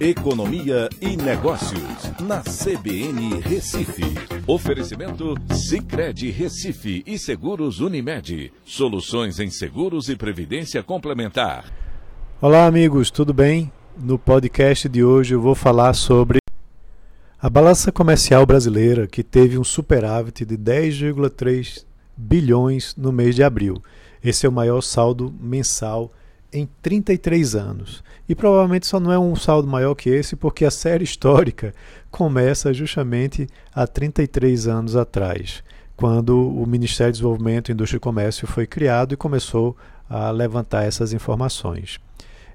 Economia e Negócios, na CBN Recife. Oferecimento Cicred Recife e Seguros Unimed. Soluções em seguros e previdência complementar. Olá, amigos, tudo bem? No podcast de hoje eu vou falar sobre a balança comercial brasileira, que teve um superávit de 10,3 bilhões no mês de abril. Esse é o maior saldo mensal em 33 anos. E provavelmente só não é um saldo maior que esse, porque a série histórica começa justamente há 33 anos atrás, quando o Ministério do Desenvolvimento, Indústria e Comércio foi criado e começou a levantar essas informações.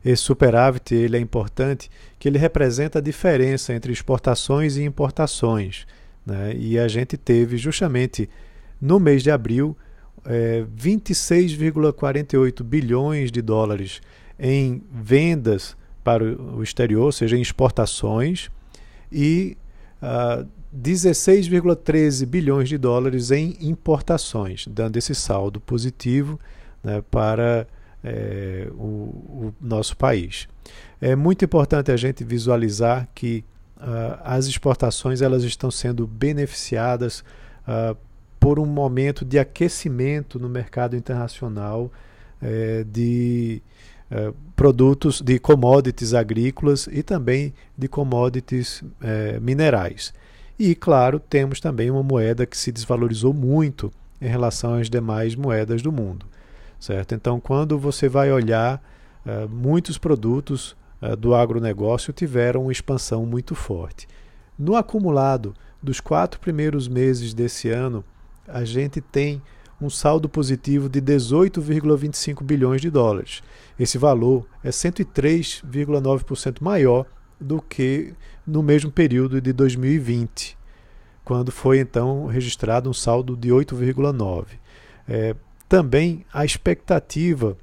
Esse superávit ele é importante que ele representa a diferença entre exportações e importações. Né? E a gente teve justamente no mês de abril é, 26,48 bilhões de dólares em vendas para o exterior, ou seja, em exportações, e uh, ah, 16,13 bilhões de dólares em importações, dando esse saldo positivo né, para é, o, o, nosso país. É muito importante a gente visualizar que uh, as exportações elas estão sendo beneficiadas uh, por um momento de aquecimento no mercado internacional é, de é, produtos, de commodities agrícolas e também de commodities é, minerais. E, claro, temos também uma moeda que se desvalorizou muito em relação às demais moedas do mundo. Certo? Então, quando você vai olhar, muitos produtos do agronegócio tiveram uma expansão muito forte. No acumulado dos quatro primeiros meses desse ano, a gente tem um saldo positivo de 18,25 bilhões de dólares. Esse valor é 103,9% maior do que no mesmo período de 2020, quando foi então registrado um saldo de 8,9. É, também a expectativa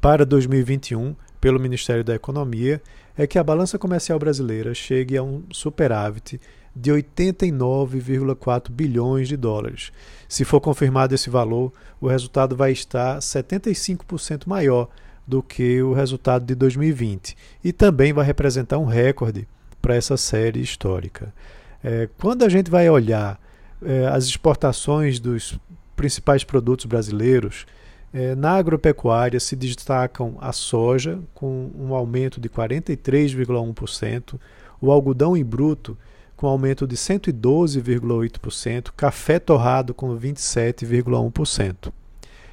para 2021 pelo Ministério da Economia é que a balança comercial brasileira chegue a um superávit de 89,4 bilhões de dólares. Se for confirmado esse valor, o resultado vai estar 75% maior do que o resultado de 2020 e também vai representar um recorde para essa série histórica. É, quando a gente vai olhar é, as exportações dos principais produtos brasileiros, é, na agropecuária se destacam a soja, com um aumento de 43,1%, o algodão em bruto, com aumento de 112,8%, café torrado com 27,1%.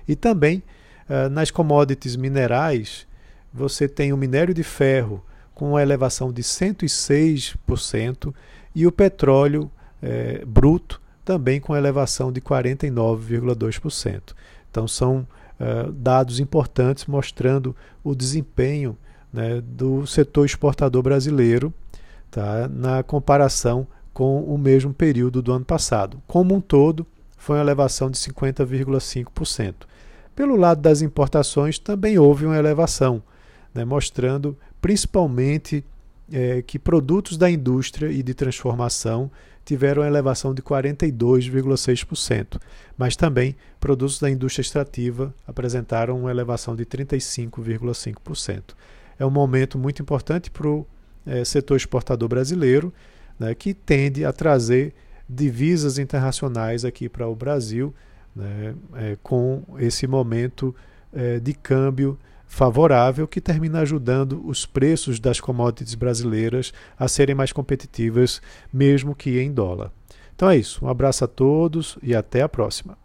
E também uh, nas commodities minerais, você tem o minério de ferro com uma elevação de 106% e o petróleo eh, bruto também com elevação de 49,2%. Então são uh, dados importantes mostrando o desempenho né, do setor exportador brasileiro tá? na comparação com o mesmo período do ano passado. Como um todo, foi uma elevação de 50,5%. Pelo lado das importações, também houve uma elevação, né? mostrando principalmente é, que produtos da indústria e de transformação tiveram elevação de 42,6%, mas também produtos da indústria extrativa apresentaram uma elevação de 35,5%. É um momento muito importante para o é, setor exportador brasileiro, né, que tende a trazer divisas internacionais aqui para o Brasil, né, é, com esse momento é, de câmbio favorável que termina ajudando os preços das commodities brasileiras a serem mais competitivas, mesmo que em dólar. Então é isso. Um abraço a todos e até a próxima.